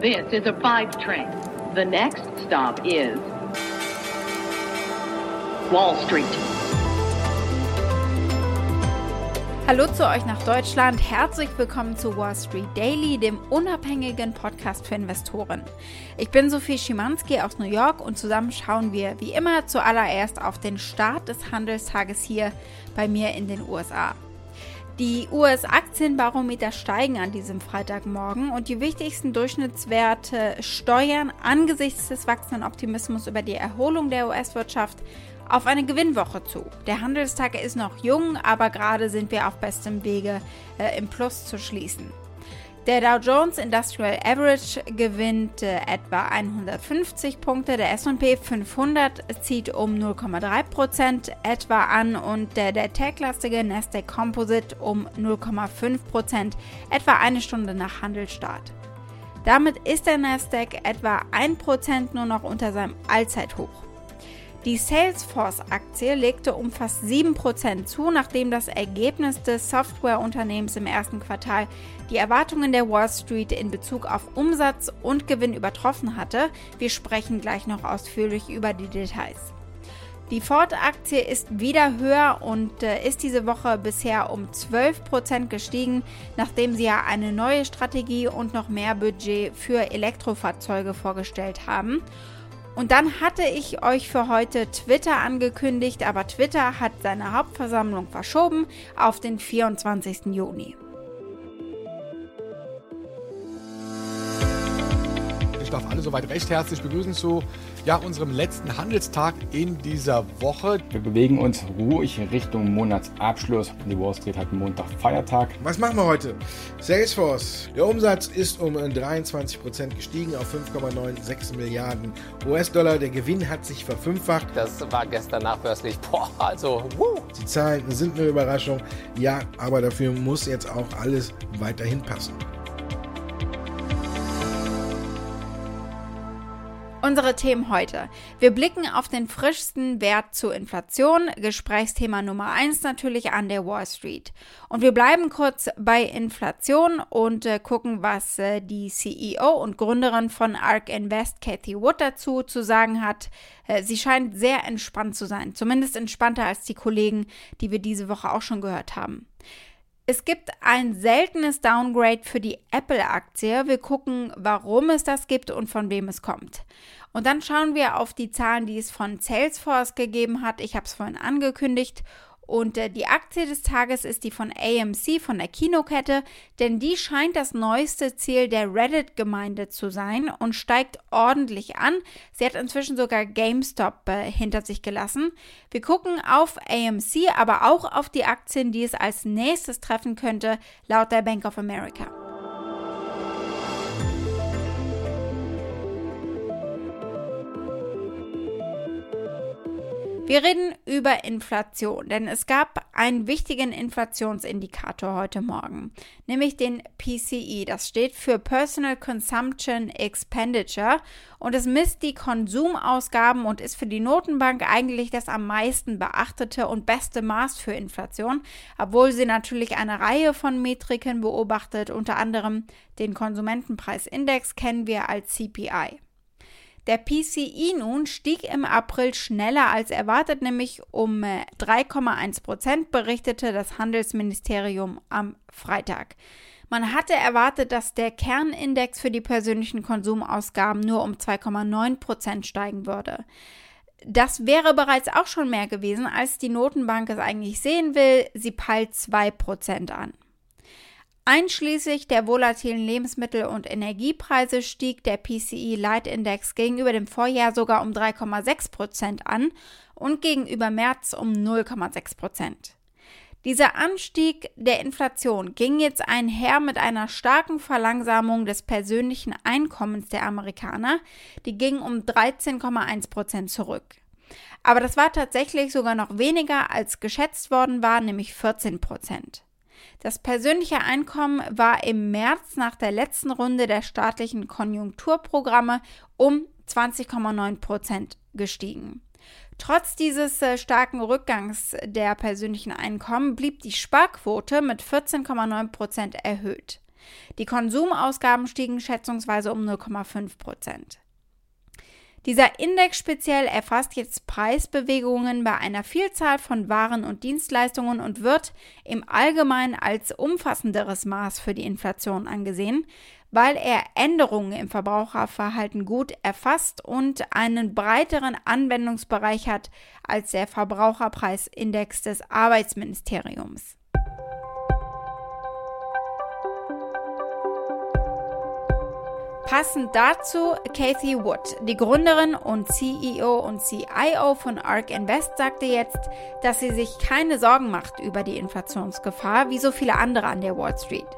This is a five train. The next stop is Wall Street. Hallo zu euch nach Deutschland. Herzlich willkommen zu Wall Street Daily, dem unabhängigen Podcast für Investoren. Ich bin Sophie Schimanski aus New York und zusammen schauen wir wie immer zuallererst auf den Start des Handelstages hier bei mir in den USA. Die US-Aktienbarometer steigen an diesem Freitagmorgen und die wichtigsten Durchschnittswerte steuern angesichts des wachsenden Optimismus über die Erholung der US-Wirtschaft auf eine Gewinnwoche zu. Der Handelstag ist noch jung, aber gerade sind wir auf bestem Wege, äh, im Plus zu schließen. Der Dow Jones Industrial Average gewinnt äh, etwa 150 Punkte, der SP 500 zieht um 0,3% etwa an und der, der tech-lastige Nasdaq Composite um 0,5% etwa eine Stunde nach Handelsstart. Damit ist der Nasdaq etwa 1% nur noch unter seinem Allzeithoch. Die Salesforce-Aktie legte um fast 7% zu, nachdem das Ergebnis des Softwareunternehmens im ersten Quartal die Erwartungen der Wall Street in Bezug auf Umsatz und Gewinn übertroffen hatte. Wir sprechen gleich noch ausführlich über die Details. Die Ford-Aktie ist wieder höher und äh, ist diese Woche bisher um 12% gestiegen, nachdem sie ja eine neue Strategie und noch mehr Budget für Elektrofahrzeuge vorgestellt haben. Und dann hatte ich euch für heute Twitter angekündigt, aber Twitter hat seine Hauptversammlung verschoben auf den 24. Juni. Ich darf alle soweit recht herzlich begrüßen zu ja, unserem letzten Handelstag in dieser Woche. Wir bewegen uns ruhig Richtung Monatsabschluss. Die Wall Street hat Montag Feiertag. Was machen wir heute? Salesforce. Der Umsatz ist um 23% gestiegen auf 5,96 Milliarden US-Dollar. Der Gewinn hat sich verfünffacht. Das war gestern nachbörslich. Boah, also, wuh. Die Zahlen sind eine Überraschung. Ja, aber dafür muss jetzt auch alles weiterhin passen. Unsere Themen heute. Wir blicken auf den frischsten Wert zur Inflation, Gesprächsthema Nummer eins natürlich an der Wall Street. Und wir bleiben kurz bei Inflation und äh, gucken, was äh, die CEO und Gründerin von ARK Invest, Cathy Wood, dazu zu sagen hat. Äh, sie scheint sehr entspannt zu sein, zumindest entspannter als die Kollegen, die wir diese Woche auch schon gehört haben. Es gibt ein seltenes Downgrade für die Apple-Aktie. Wir gucken, warum es das gibt und von wem es kommt. Und dann schauen wir auf die Zahlen, die es von Salesforce gegeben hat. Ich habe es vorhin angekündigt. Und äh, die Aktie des Tages ist die von AMC, von der Kinokette, denn die scheint das neueste Ziel der Reddit-Gemeinde zu sein und steigt ordentlich an. Sie hat inzwischen sogar GameStop äh, hinter sich gelassen. Wir gucken auf AMC, aber auch auf die Aktien, die es als nächstes treffen könnte, laut der Bank of America. Wir reden über Inflation, denn es gab einen wichtigen Inflationsindikator heute Morgen, nämlich den PCE. Das steht für Personal Consumption Expenditure und es misst die Konsumausgaben und ist für die Notenbank eigentlich das am meisten beachtete und beste Maß für Inflation, obwohl sie natürlich eine Reihe von Metriken beobachtet, unter anderem den Konsumentenpreisindex kennen wir als CPI. Der PCI nun stieg im April schneller als erwartet, nämlich um 3,1 äh, Prozent, berichtete das Handelsministerium am Freitag. Man hatte erwartet, dass der Kernindex für die persönlichen Konsumausgaben nur um 2,9 Prozent steigen würde. Das wäre bereits auch schon mehr gewesen, als die Notenbank es eigentlich sehen will. Sie peilt 2 Prozent an. Einschließlich der volatilen Lebensmittel- und Energiepreise stieg der PCI-Leitindex gegenüber dem Vorjahr sogar um 3,6 Prozent an und gegenüber März um 0,6 Prozent. Dieser Anstieg der Inflation ging jetzt einher mit einer starken Verlangsamung des persönlichen Einkommens der Amerikaner, die ging um 13,1 Prozent zurück. Aber das war tatsächlich sogar noch weniger als geschätzt worden war, nämlich 14 Prozent. Das persönliche Einkommen war im März nach der letzten Runde der staatlichen Konjunkturprogramme um 20,9 Prozent gestiegen. Trotz dieses äh, starken Rückgangs der persönlichen Einkommen blieb die Sparquote mit 14,9 Prozent erhöht. Die Konsumausgaben stiegen schätzungsweise um 0,5 Prozent. Dieser Index speziell erfasst jetzt Preisbewegungen bei einer Vielzahl von Waren und Dienstleistungen und wird im Allgemeinen als umfassenderes Maß für die Inflation angesehen, weil er Änderungen im Verbraucherverhalten gut erfasst und einen breiteren Anwendungsbereich hat als der Verbraucherpreisindex des Arbeitsministeriums. Passend dazu Kathy Wood, die Gründerin und CEO und CIO von ARK Invest, sagte jetzt, dass sie sich keine Sorgen macht über die Inflationsgefahr, wie so viele andere an der Wall Street.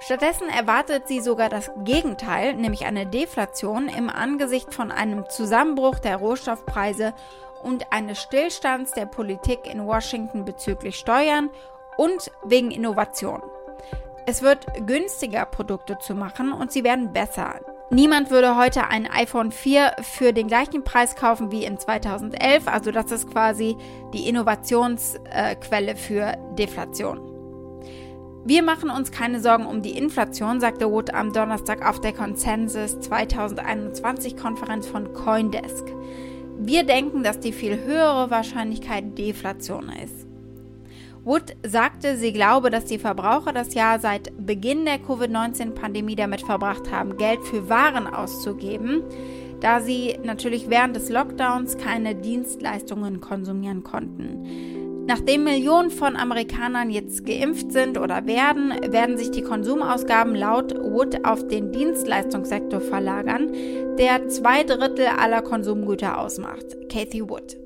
Stattdessen erwartet sie sogar das Gegenteil, nämlich eine Deflation im Angesicht von einem Zusammenbruch der Rohstoffpreise und eines Stillstands der Politik in Washington bezüglich Steuern und wegen Innovation. Es wird günstiger, Produkte zu machen und sie werden besser. Niemand würde heute ein iPhone 4 für den gleichen Preis kaufen wie in 2011, also das ist quasi die Innovationsquelle für Deflation. Wir machen uns keine Sorgen um die Inflation, sagte Wood am Donnerstag auf der Consensus 2021 Konferenz von Coindesk. Wir denken, dass die viel höhere Wahrscheinlichkeit Deflation ist. Wood sagte, sie glaube, dass die Verbraucher das Jahr seit Beginn der Covid-19-Pandemie damit verbracht haben, Geld für Waren auszugeben, da sie natürlich während des Lockdowns keine Dienstleistungen konsumieren konnten. Nachdem Millionen von Amerikanern jetzt geimpft sind oder werden, werden sich die Konsumausgaben laut Wood auf den Dienstleistungssektor verlagern, der zwei Drittel aller Konsumgüter ausmacht. Kathy Wood.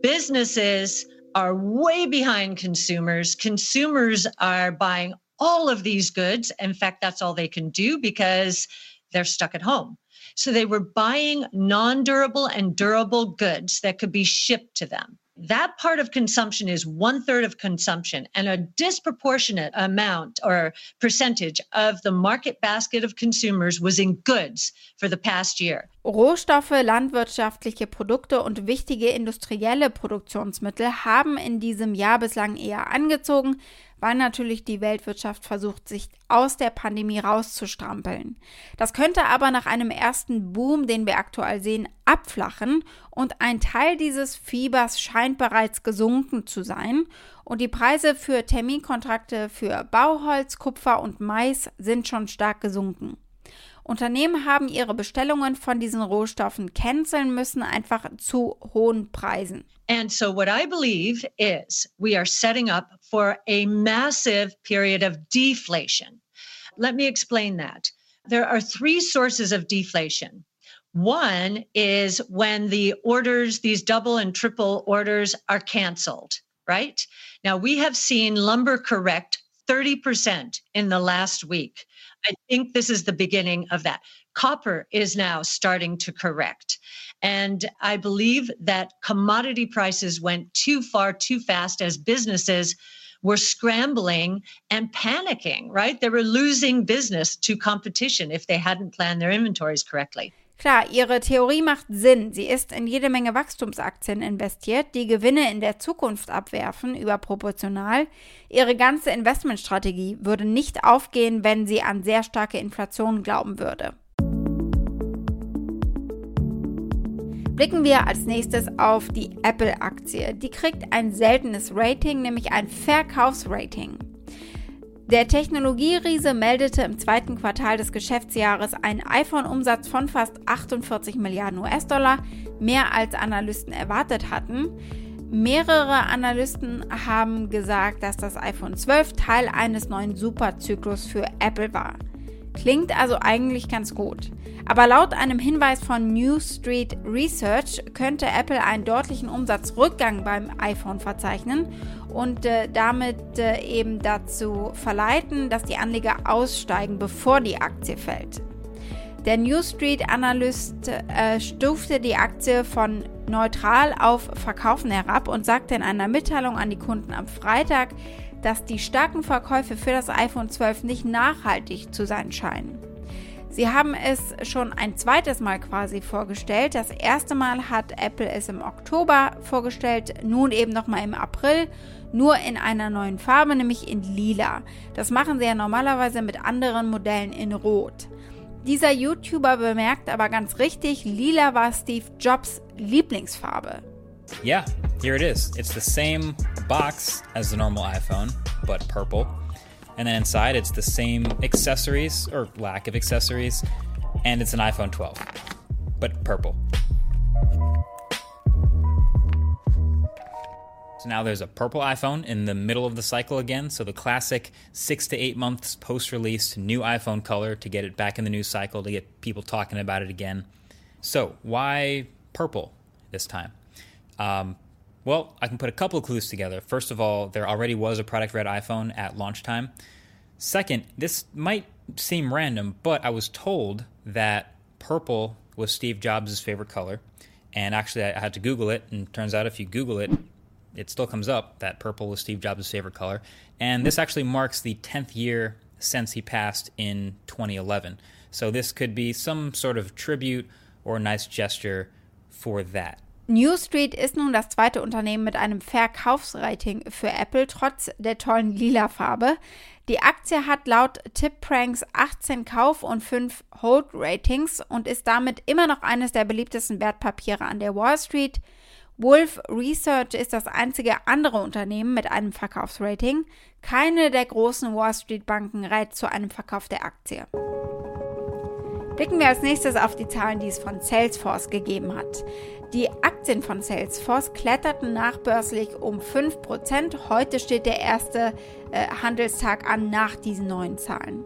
Businesses are way behind consumers. Consumers are buying all of these goods. In fact, that's all they can do because they're stuck at home. So they were buying non durable and durable goods that could be shipped to them. That part of consumption is one third of consumption, and a disproportionate amount or percentage of the market basket of consumers was in goods for the past year. Rohstoffe, landwirtschaftliche Produkte und wichtige industrielle Produktionsmittel haben in diesem Jahr bislang eher angezogen, weil natürlich die Weltwirtschaft versucht, sich aus der Pandemie rauszustrampeln. Das könnte aber nach einem ersten Boom, den wir aktuell sehen, abflachen und ein Teil dieses Fiebers scheint bereits gesunken zu sein und die Preise für Terminkontrakte für Bauholz, Kupfer und Mais sind schon stark gesunken. Unternehmen haben ihre Bestellungen von diesen Rohstoffen canceln müssen, einfach zu hohen Preisen. And so, what I believe is we are setting up for a massive period of deflation. Let me explain that. There are three sources of deflation. One is when the orders, these double and triple orders, are canceled, right? Now, we have seen lumber correct 30% in the last week. I think this is the beginning of that. Copper is now starting to correct. And I believe that commodity prices went too far too fast as businesses were scrambling and panicking, right? They were losing business to competition if they hadn't planned their inventories correctly. Klar, ihre Theorie macht Sinn. Sie ist in jede Menge Wachstumsaktien investiert, die Gewinne in der Zukunft abwerfen, überproportional. Ihre ganze Investmentstrategie würde nicht aufgehen, wenn sie an sehr starke Inflation glauben würde. Blicken wir als nächstes auf die Apple-Aktie. Die kriegt ein seltenes Rating, nämlich ein Verkaufsrating. Der Technologieriese meldete im zweiten Quartal des Geschäftsjahres einen iPhone-Umsatz von fast 48 Milliarden US-Dollar, mehr als Analysten erwartet hatten. Mehrere Analysten haben gesagt, dass das iPhone 12 Teil eines neuen Superzyklus für Apple war. Klingt also eigentlich ganz gut. Aber laut einem Hinweis von New Street Research könnte Apple einen deutlichen Umsatzrückgang beim iPhone verzeichnen und äh, damit äh, eben dazu verleiten, dass die Anleger aussteigen, bevor die Aktie fällt. Der New Street Analyst äh, stufte die Aktie von neutral auf Verkaufen herab und sagte in einer Mitteilung an die Kunden am Freitag, dass die starken Verkäufe für das iPhone 12 nicht nachhaltig zu sein scheinen. Sie haben es schon ein zweites Mal quasi vorgestellt. Das erste Mal hat Apple es im Oktober vorgestellt, nun eben nochmal im April, nur in einer neuen Farbe, nämlich in lila. Das machen sie ja normalerweise mit anderen Modellen in rot. Dieser YouTuber bemerkt aber ganz richtig, lila war Steve Jobs Lieblingsfarbe. Yeah, here it is. It's the same box as the normal iPhone, but purple. And then inside, it's the same accessories or lack of accessories, and it's an iPhone 12, but purple. So now there's a purple iPhone in the middle of the cycle again. So the classic six to eight months post release new iPhone color to get it back in the news cycle, to get people talking about it again. So why purple this time? Um, well, I can put a couple of clues together. First of all, there already was a product red iPhone at launch time. Second, this might seem random, but I was told that purple was Steve Jobs' favorite color. And actually, I had to Google it, and turns out if you Google it, it still comes up that purple was Steve Jobs' favorite color. And this actually marks the 10th year since he passed in 2011. So this could be some sort of tribute or nice gesture for that. New Street ist nun das zweite Unternehmen mit einem Verkaufsrating für Apple, trotz der tollen lila Farbe. Die Aktie hat laut TipPranks 18 Kauf- und 5 Hold-Ratings und ist damit immer noch eines der beliebtesten Wertpapiere an der Wall Street. Wolf Research ist das einzige andere Unternehmen mit einem Verkaufsrating. Keine der großen Wall Street Banken rät zu einem Verkauf der Aktie. Blicken wir als nächstes auf die Zahlen, die es von Salesforce gegeben hat. Die Aktien von Salesforce kletterten nachbörslich um 5%. Heute steht der erste äh, Handelstag an nach diesen neuen Zahlen.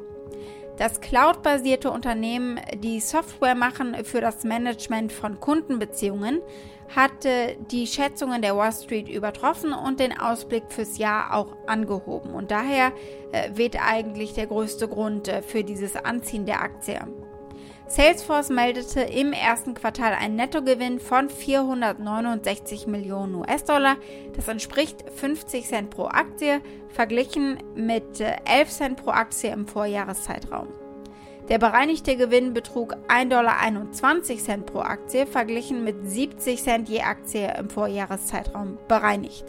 Das cloud-basierte Unternehmen, die Software machen für das Management von Kundenbeziehungen, hat äh, die Schätzungen der Wall Street übertroffen und den Ausblick fürs Jahr auch angehoben. Und daher äh, weht eigentlich der größte Grund äh, für dieses Anziehen der Aktie. Salesforce meldete im ersten Quartal einen Nettogewinn von 469 Millionen US-Dollar. Das entspricht 50 Cent pro Aktie, verglichen mit 11 äh, Cent pro Aktie im Vorjahreszeitraum. Der bereinigte Gewinn betrug 1,21 Dollar pro Aktie, verglichen mit 70 Cent je Aktie im Vorjahreszeitraum bereinigt.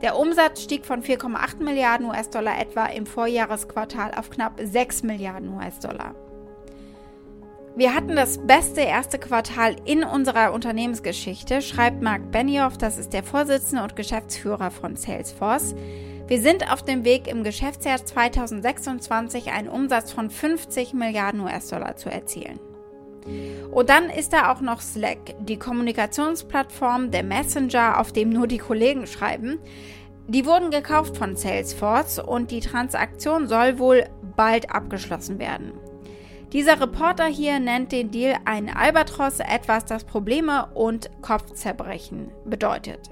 Der Umsatz stieg von 4,8 Milliarden US-Dollar etwa im Vorjahresquartal auf knapp 6 Milliarden US-Dollar. Wir hatten das beste erste Quartal in unserer Unternehmensgeschichte, schreibt Mark Benioff, das ist der Vorsitzende und Geschäftsführer von Salesforce. Wir sind auf dem Weg, im Geschäftsjahr 2026 einen Umsatz von 50 Milliarden US-Dollar zu erzielen. Und dann ist da auch noch Slack, die Kommunikationsplattform, der Messenger, auf dem nur die Kollegen schreiben. Die wurden gekauft von Salesforce und die Transaktion soll wohl bald abgeschlossen werden. Dieser Reporter hier nennt den Deal ein Albatros, etwas, das Probleme und Kopfzerbrechen bedeutet.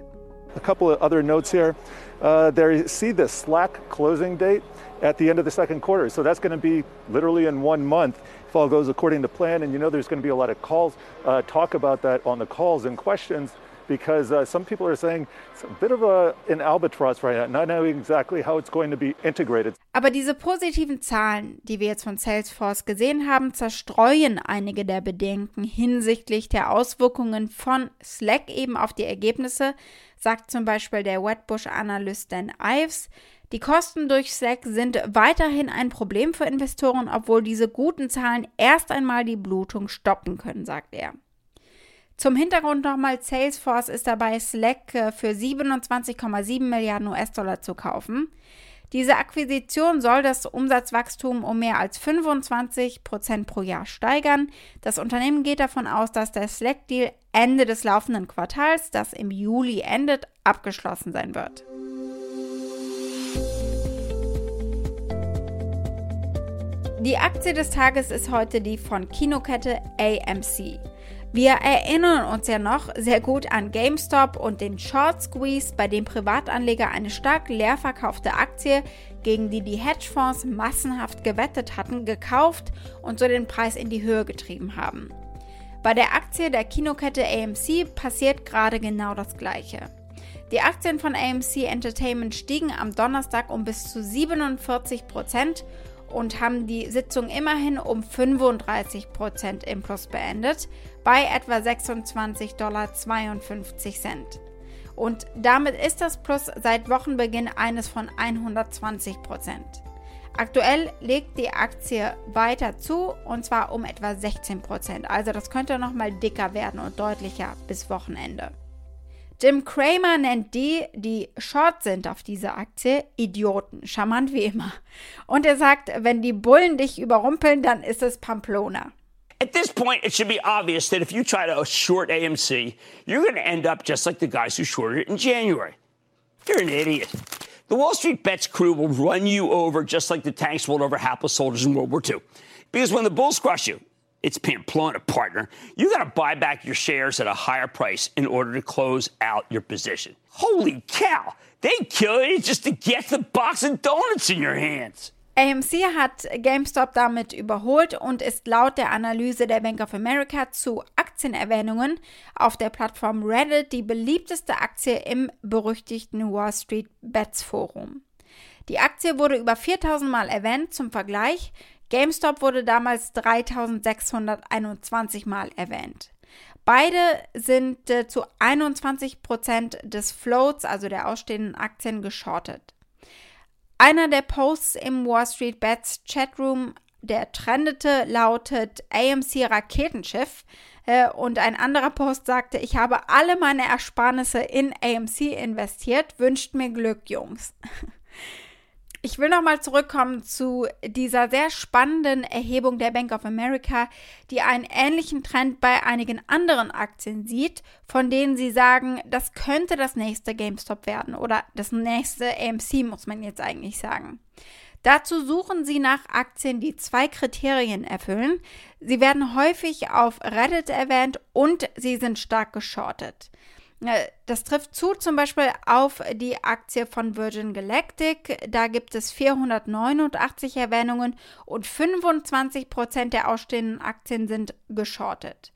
A couple of other notes here. Uh, there you see the Slack closing date at the end of the second quarter. So that's going to be literally in one month if all goes according to plan. And you know there's going to be a lot of calls. Uh, talk about that on the calls and questions because uh, some people are saying it's a bit of a, an albatross right now, not knowing exactly how it's going to be integrated. Aber diese positiven Zahlen, die wir jetzt von Salesforce gesehen haben, zerstreuen einige der Bedenken hinsichtlich der Auswirkungen von Slack eben auf die Ergebnisse, sagt zum Beispiel der Wedbush-Analyst Dan Ives. Die Kosten durch Slack sind weiterhin ein Problem für Investoren, obwohl diese guten Zahlen erst einmal die Blutung stoppen können, sagt er. Zum Hintergrund nochmal, Salesforce ist dabei, Slack äh, für 27,7 Milliarden US-Dollar zu kaufen. Diese Akquisition soll das Umsatzwachstum um mehr als 25 Prozent pro Jahr steigern. Das Unternehmen geht davon aus, dass der Slack-Deal Ende des laufenden Quartals, das im Juli endet, abgeschlossen sein wird. Die Aktie des Tages ist heute die von Kinokette AMC. Wir erinnern uns ja noch sehr gut an GameStop und den Short Squeeze, bei dem Privatanleger eine stark leer verkaufte Aktie, gegen die die Hedgefonds massenhaft gewettet hatten, gekauft und so den Preis in die Höhe getrieben haben. Bei der Aktie der Kinokette AMC passiert gerade genau das Gleiche. Die Aktien von AMC Entertainment stiegen am Donnerstag um bis zu 47 Prozent und haben die Sitzung immerhin um 35% im Plus beendet, bei etwa 26,52 Dollar. Und damit ist das Plus seit Wochenbeginn eines von 120%. Aktuell legt die Aktie weiter zu und zwar um etwa 16%. Also das könnte nochmal dicker werden und deutlicher bis Wochenende. Jim Cramer nennt die, die short sind auf diese Aktie, Idioten. Charmant wie immer. Und er sagt, wenn die Bullen dich überrumpeln, dann ist es Pamplona. At this point, it should be obvious that if you try to short AMC, you're going to end up just like the guys who shorted it in January. You're an idiot. The Wall Street Bets crew will run you over just like the tanks rolled over hapless soldiers in World War II. Because when the bulls crush you, it's Pamplona, partner. You got to buy back your shares at a higher price in order to close out your position. Holy cow! They kill you just to get the box of donuts in your hands. AMC hat GameStop damit überholt und ist laut der Analyse der Bank of America zu Aktienerwähnungen auf der Plattform Reddit die beliebteste Aktie im berüchtigten Wall Street Bets Forum. Die Aktie wurde über 4000 Mal erwähnt. Zum Vergleich, GameStop wurde damals 3621 Mal erwähnt. Beide sind äh, zu 21 Prozent des Floats, also der ausstehenden Aktien, geschortet. Einer der Posts im Wall Street Bets Chatroom, der trendete, lautet AMC Raketenschiff. Äh, und ein anderer Post sagte, ich habe alle meine Ersparnisse in AMC investiert, wünscht mir Glück, Jungs. Ich will nochmal zurückkommen zu dieser sehr spannenden Erhebung der Bank of America, die einen ähnlichen Trend bei einigen anderen Aktien sieht, von denen sie sagen, das könnte das nächste GameStop werden oder das nächste AMC, muss man jetzt eigentlich sagen. Dazu suchen sie nach Aktien, die zwei Kriterien erfüllen. Sie werden häufig auf Reddit erwähnt und sie sind stark geschortet. Äh, das trifft zu zum Beispiel auf die Aktie von Virgin Galactic. Da gibt es 489 Erwähnungen und 25 Prozent der ausstehenden Aktien sind geschortet.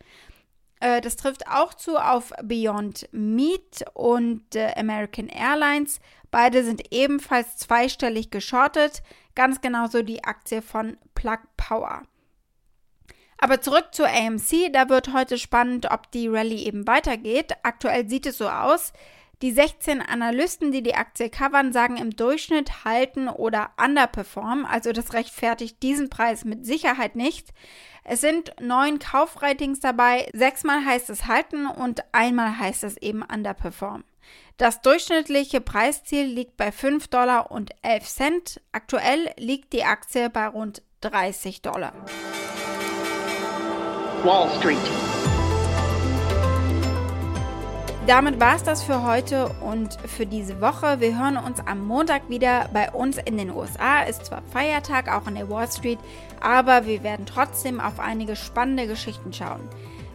Äh, das trifft auch zu auf Beyond Meat und äh, American Airlines. Beide sind ebenfalls zweistellig geschortet. Ganz genauso die Aktie von Plug Power. Aber zurück zur AMC, da wird heute spannend, ob die Rallye eben weitergeht. Aktuell sieht es so aus. Die 16 Analysten, die die Aktie covern, sagen im Durchschnitt halten oder underperform. Also das rechtfertigt diesen Preis mit Sicherheit nicht. Es sind neun Kaufratings dabei. Sechsmal heißt es halten und einmal heißt es eben underperform. Das durchschnittliche Preisziel liegt bei 5 Dollar und 11 Cent. Aktuell liegt die Aktie bei rund 30 Dollar. Wall Street. Damit war es das für heute und für diese Woche. Wir hören uns am Montag wieder. Bei uns in den USA ist zwar Feiertag, auch an der Wall Street, aber wir werden trotzdem auf einige spannende Geschichten schauen.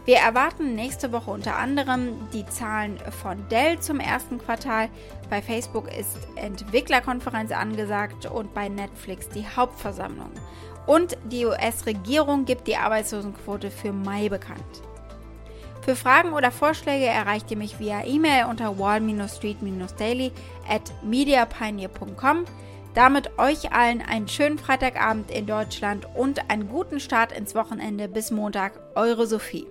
Wir erwarten nächste Woche unter anderem die Zahlen von Dell zum ersten Quartal. Bei Facebook ist Entwicklerkonferenz angesagt und bei Netflix die Hauptversammlung. Und die US-Regierung gibt die Arbeitslosenquote für Mai bekannt. Für Fragen oder Vorschläge erreicht ihr mich via E-Mail unter wall-street-daily at mediapioneer.com. Damit euch allen einen schönen Freitagabend in Deutschland und einen guten Start ins Wochenende bis Montag. Eure Sophie.